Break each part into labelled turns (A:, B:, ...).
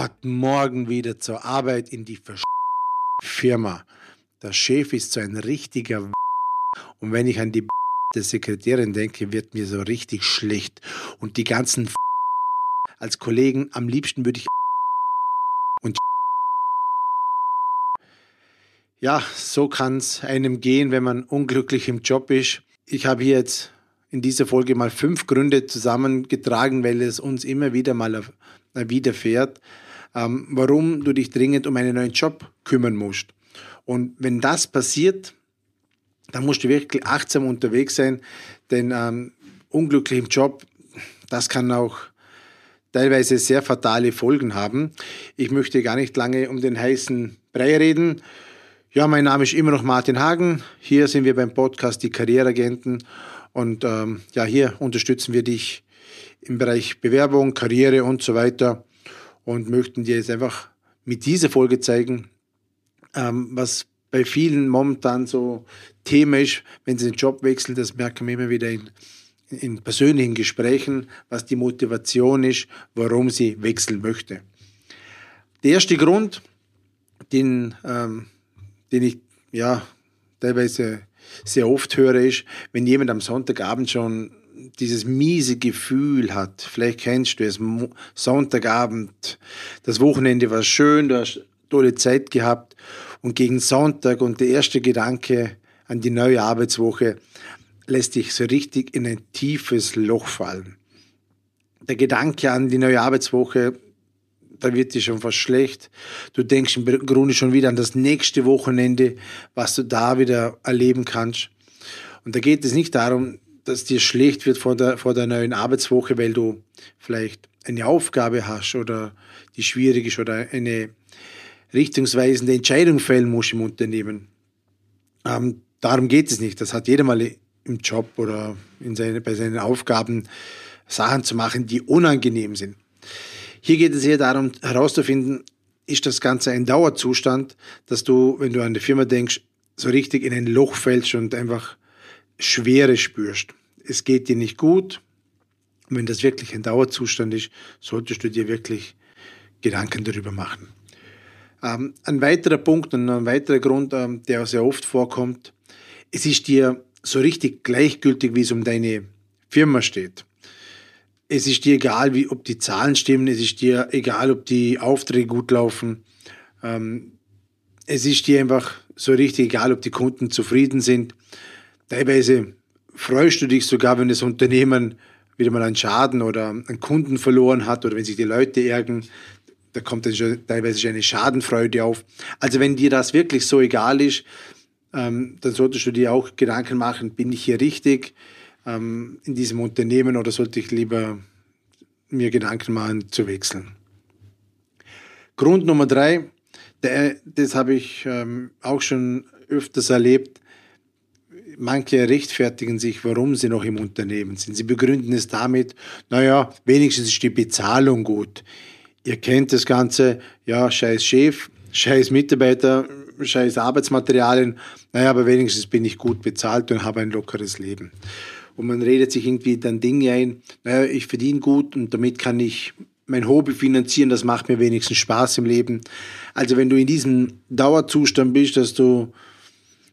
A: Gott, morgen wieder zur Arbeit in die Versch Firma. Der Chef ist so ein richtiger und wenn ich an die der Sekretärin denke, wird mir so richtig schlecht. Und die ganzen als Kollegen, am liebsten würde ich und ja, so kann es einem gehen, wenn man unglücklich im Job ist. Ich habe hier jetzt in dieser Folge mal fünf Gründe zusammengetragen, weil es uns immer wieder mal widerfährt, ähm, warum du dich dringend um einen neuen Job kümmern musst. Und wenn das passiert, dann musst du wirklich achtsam unterwegs sein, denn ähm, unglücklich im Job, das kann auch teilweise sehr fatale Folgen haben. Ich möchte gar nicht lange um den heißen Brei reden. Ja, mein Name ist immer noch Martin Hagen. Hier sind wir beim Podcast Die Karriereagenten und ähm, ja, hier unterstützen wir dich im Bereich Bewerbung, Karriere und so weiter und möchten dir jetzt einfach mit dieser Folge zeigen, ähm, was bei vielen momentan so Thema ist, wenn sie den Job wechseln, das merken wir immer wieder in, in persönlichen Gesprächen, was die Motivation ist, warum sie wechseln möchte. Der erste Grund, den, ähm, den ich ja teilweise sehr oft höre, ist, wenn jemand am Sonntagabend schon dieses miese Gefühl hat, vielleicht kennst du es, Sonntagabend, das Wochenende war schön, du hast tolle Zeit gehabt und gegen Sonntag und der erste Gedanke an die neue Arbeitswoche lässt dich so richtig in ein tiefes Loch fallen. Der Gedanke an die neue Arbeitswoche, da wird dir schon fast schlecht. Du denkst im Grunde schon wieder an das nächste Wochenende, was du da wieder erleben kannst. Und da geht es nicht darum, dass dir schlecht wird vor der, vor der neuen Arbeitswoche, weil du vielleicht eine Aufgabe hast oder die schwierig ist oder eine richtungsweisende Entscheidung fällen musst im Unternehmen. Ähm, darum geht es nicht. Das hat jeder mal im Job oder in seine, bei seinen Aufgaben Sachen zu machen, die unangenehm sind. Hier geht es eher darum herauszufinden, ist das Ganze ein Dauerzustand, dass du, wenn du an die Firma denkst, so richtig in ein Loch fällst und einfach Schwere spürst. Es geht dir nicht gut. Wenn das wirklich ein Dauerzustand ist, solltest du dir wirklich Gedanken darüber machen. Ähm, ein weiterer Punkt und ein weiterer Grund, ähm, der sehr oft vorkommt, es ist dir so richtig gleichgültig, wie es um deine Firma steht. Es ist dir egal, wie, ob die Zahlen stimmen, es ist dir egal, ob die Aufträge gut laufen. Ähm, es ist dir einfach so richtig egal, ob die Kunden zufrieden sind. Teilweise freust du dich sogar, wenn das Unternehmen wieder mal einen Schaden oder einen Kunden verloren hat oder wenn sich die Leute ärgern, da kommt dann schon teilweise schon eine Schadenfreude auf. Also wenn dir das wirklich so egal ist, ähm, dann solltest du dir auch Gedanken machen, bin ich hier richtig ähm, in diesem Unternehmen oder sollte ich lieber mir Gedanken machen zu wechseln. Grund Nummer drei, der, das habe ich ähm, auch schon öfters erlebt, manche rechtfertigen sich, warum sie noch im Unternehmen sind. Sie begründen es damit, naja, wenigstens ist die Bezahlung gut. Ihr kennt das Ganze, ja, scheiß Chef, scheiß Mitarbeiter, scheiß Arbeitsmaterialien, naja, aber wenigstens bin ich gut bezahlt und habe ein lockeres Leben. Und man redet sich irgendwie dann Dinge ein, naja, ich verdiene gut und damit kann ich mein Hobby finanzieren, das macht mir wenigstens Spaß im Leben. Also wenn du in diesem Dauerzustand bist, dass du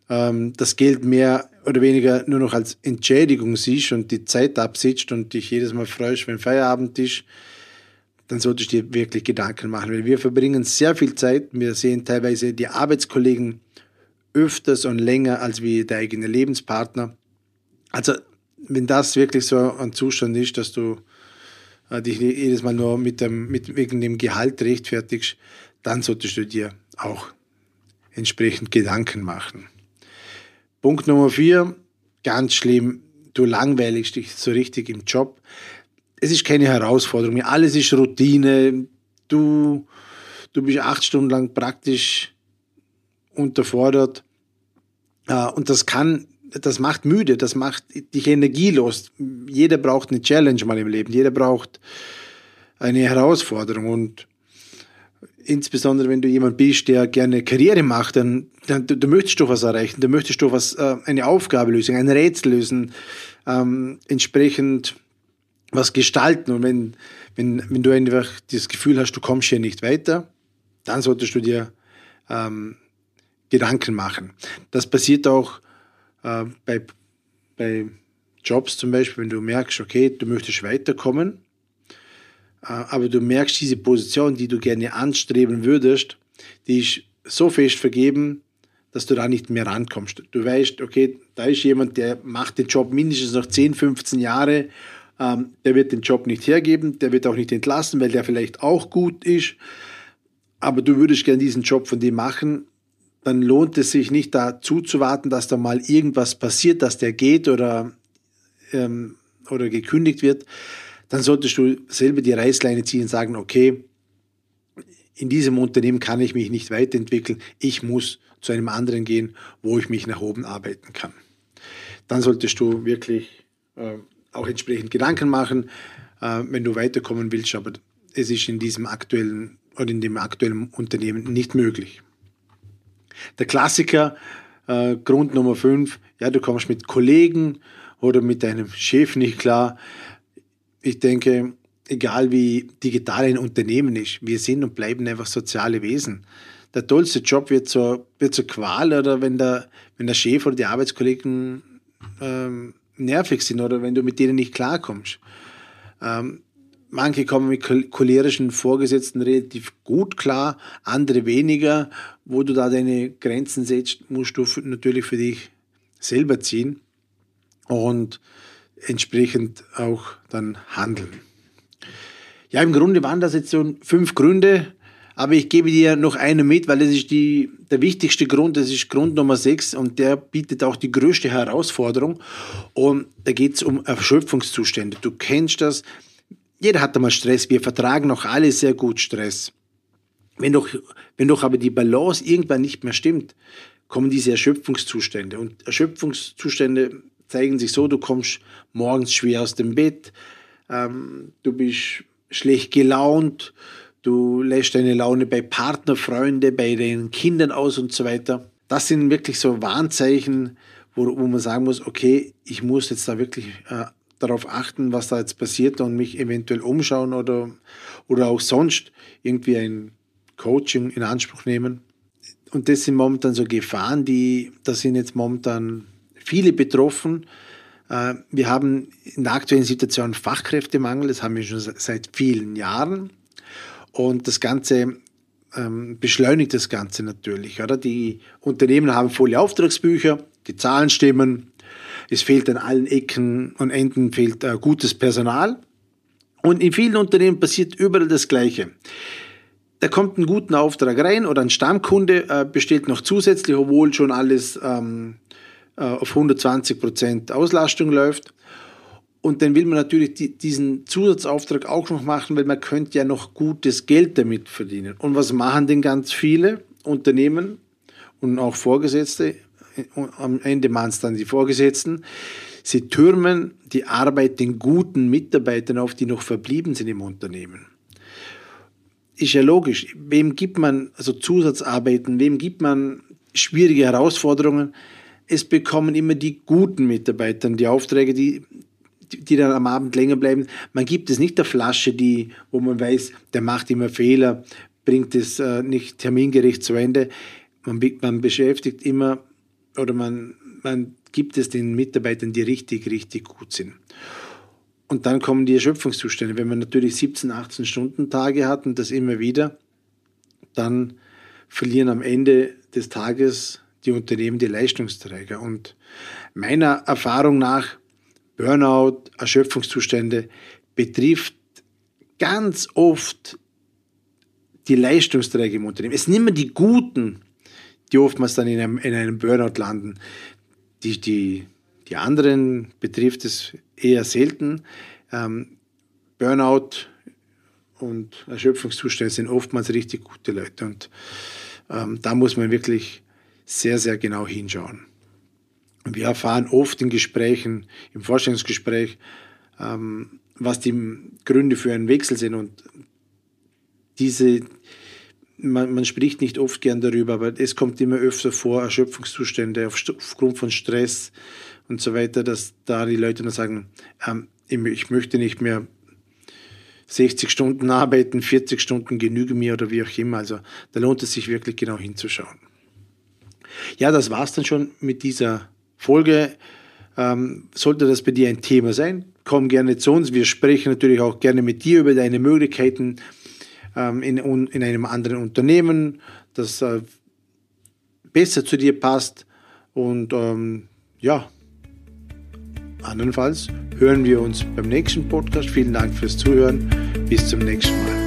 A: ähm, das Geld mehr oder weniger nur noch als Entschädigung siehst und die Zeit absitzt und dich jedes Mal freust, wenn Feierabend ist, dann solltest du dir wirklich Gedanken machen. Weil wir verbringen sehr viel Zeit, wir sehen teilweise die Arbeitskollegen öfters und länger als wie der eigene Lebenspartner. Also wenn das wirklich so ein Zustand ist, dass du äh, dich jedes Mal nur mit dem, mit, wegen dem Gehalt rechtfertigst, dann solltest du dir auch entsprechend Gedanken machen. Punkt Nummer vier, ganz schlimm, du langweiligst dich so richtig im Job es ist keine Herausforderung mehr. Alles ist Routine. Du, du bist acht Stunden lang praktisch unterfordert. Äh, und das kann, das macht müde, das macht dich energielos. Jeder braucht eine Challenge mal im Leben. Jeder braucht eine Herausforderung. Und insbesondere wenn du jemand bist, der gerne Karriere macht, dann, dann du, du möchtest doch was erreichen, du möchtest doch was, äh, eine Aufgabe lösen, ein Rätsel lösen, ähm, entsprechend was gestalten. Und wenn, wenn, wenn du einfach das Gefühl hast, du kommst hier nicht weiter, dann solltest du dir ähm, Gedanken machen. Das passiert auch äh, bei, bei Jobs zum Beispiel, wenn du merkst, okay, du möchtest weiterkommen, aber du merkst, diese Position, die du gerne anstreben würdest, die ist so fest vergeben, dass du da nicht mehr rankommst. Du weißt, okay, da ist jemand, der macht den Job mindestens noch 10, 15 Jahre, ähm, der wird den Job nicht hergeben, der wird auch nicht entlassen, weil der vielleicht auch gut ist, aber du würdest gerne diesen Job von dem machen, dann lohnt es sich nicht da zuzuwarten, dass da mal irgendwas passiert, dass der geht oder, ähm, oder gekündigt wird. Dann solltest du selber die Reißleine ziehen und sagen, okay, in diesem Unternehmen kann ich mich nicht weiterentwickeln. Ich muss zu einem anderen gehen, wo ich mich nach oben arbeiten kann. Dann solltest du wirklich äh, auch entsprechend Gedanken machen, äh, wenn du weiterkommen willst. Aber es ist in diesem aktuellen oder in dem aktuellen Unternehmen nicht möglich. Der Klassiker, äh, Grund Nummer 5, ja, du kommst mit Kollegen oder mit deinem Chef nicht klar. Ich denke, egal wie digital ein Unternehmen ist, wir sind und bleiben einfach soziale Wesen. Der tollste Job wird zur, wird zur Qual oder wenn der, wenn der Chef oder die Arbeitskollegen ähm, nervig sind oder wenn du mit denen nicht klarkommst. Ähm, manche kommen mit cholerischen Vorgesetzten relativ gut klar, andere weniger. Wo du da deine Grenzen setzt, musst du natürlich für dich selber ziehen und entsprechend auch dann handeln. Ja, im Grunde waren das jetzt so fünf Gründe, aber ich gebe dir noch einen mit, weil das ist die, der wichtigste Grund, das ist Grund Nummer sechs und der bietet auch die größte Herausforderung. Und da geht es um Erschöpfungszustände. Du kennst das, jeder hat einmal Stress, wir vertragen auch alle sehr gut Stress. Wenn doch, wenn doch aber die Balance irgendwann nicht mehr stimmt, kommen diese Erschöpfungszustände. Und Erschöpfungszustände zeigen sich so, du kommst morgens schwer aus dem Bett, ähm, du bist schlecht gelaunt, du lässt deine Laune bei Partner, Freunde, bei den Kindern aus und so weiter. Das sind wirklich so Warnzeichen, wo, wo man sagen muss, okay, ich muss jetzt da wirklich äh, darauf achten, was da jetzt passiert und mich eventuell umschauen oder, oder auch sonst irgendwie ein Coaching in Anspruch nehmen. Und das sind momentan so Gefahren, die, da sind jetzt momentan viele betroffen, äh, wir haben in der aktuellen Situation Fachkräftemangel, das haben wir schon seit vielen Jahren. Und das Ganze ähm, beschleunigt das Ganze natürlich. Oder? Die Unternehmen haben volle Auftragsbücher, die Zahlen stimmen, es fehlt an allen Ecken und Enden fehlt äh, gutes Personal. Und in vielen Unternehmen passiert überall das Gleiche. Da kommt ein guter Auftrag rein oder ein Stammkunde äh, bestellt noch zusätzlich, obwohl schon alles ähm, äh, auf 120 Prozent Auslastung läuft. Und dann will man natürlich die, diesen Zusatzauftrag auch noch machen, weil man könnte ja noch gutes Geld damit verdienen. Und was machen denn ganz viele Unternehmen und auch Vorgesetzte? Am Ende machen es dann die Vorgesetzten. Sie türmen die Arbeit den guten Mitarbeitern auf, die noch verblieben sind im Unternehmen. Ist ja logisch. Wem gibt man also Zusatzarbeiten? Wem gibt man schwierige Herausforderungen? Es bekommen immer die guten Mitarbeiter die Aufträge, die, die dann am Abend länger bleiben. Man gibt es nicht der Flasche, die, wo man weiß, der macht immer Fehler, bringt es äh, nicht termingerecht zu Ende. Man, man beschäftigt immer oder man, man gibt es den Mitarbeitern, die richtig, richtig gut sind. Und dann kommen die Erschöpfungszustände. Wenn man natürlich 17, 18 Stunden Tage hat und das immer wieder, dann verlieren am Ende des Tages die Unternehmen die Leistungsträger. Und meiner Erfahrung nach, Burnout, Erschöpfungszustände betrifft ganz oft die Leistungsträger im Unternehmen. Es sind immer die Guten, die oftmals dann in einem, in einem Burnout landen. Die, die, die anderen betrifft es eher selten. Ähm, Burnout und Erschöpfungszustände sind oftmals richtig gute Leute. Und ähm, da muss man wirklich sehr, sehr genau hinschauen. Wir erfahren oft in Gesprächen, im Vorstellungsgespräch, ähm, was die Gründe für einen Wechsel sind. Und diese, man, man, spricht nicht oft gern darüber, aber es kommt immer öfter vor, Erschöpfungszustände aufgrund von Stress und so weiter, dass da die Leute dann sagen, ähm, ich möchte nicht mehr 60 Stunden arbeiten, 40 Stunden genügen mir oder wie auch immer. Also da lohnt es sich wirklich genau hinzuschauen. Ja, das war's dann schon mit dieser Folge. Ähm, sollte das bei dir ein Thema sein, komm gerne zu uns. Wir sprechen natürlich auch gerne mit dir über deine Möglichkeiten ähm, in, in einem anderen Unternehmen, das äh, besser zu dir passt. Und ähm, ja, andernfalls hören wir uns beim nächsten Podcast. Vielen Dank fürs Zuhören. Bis zum nächsten Mal.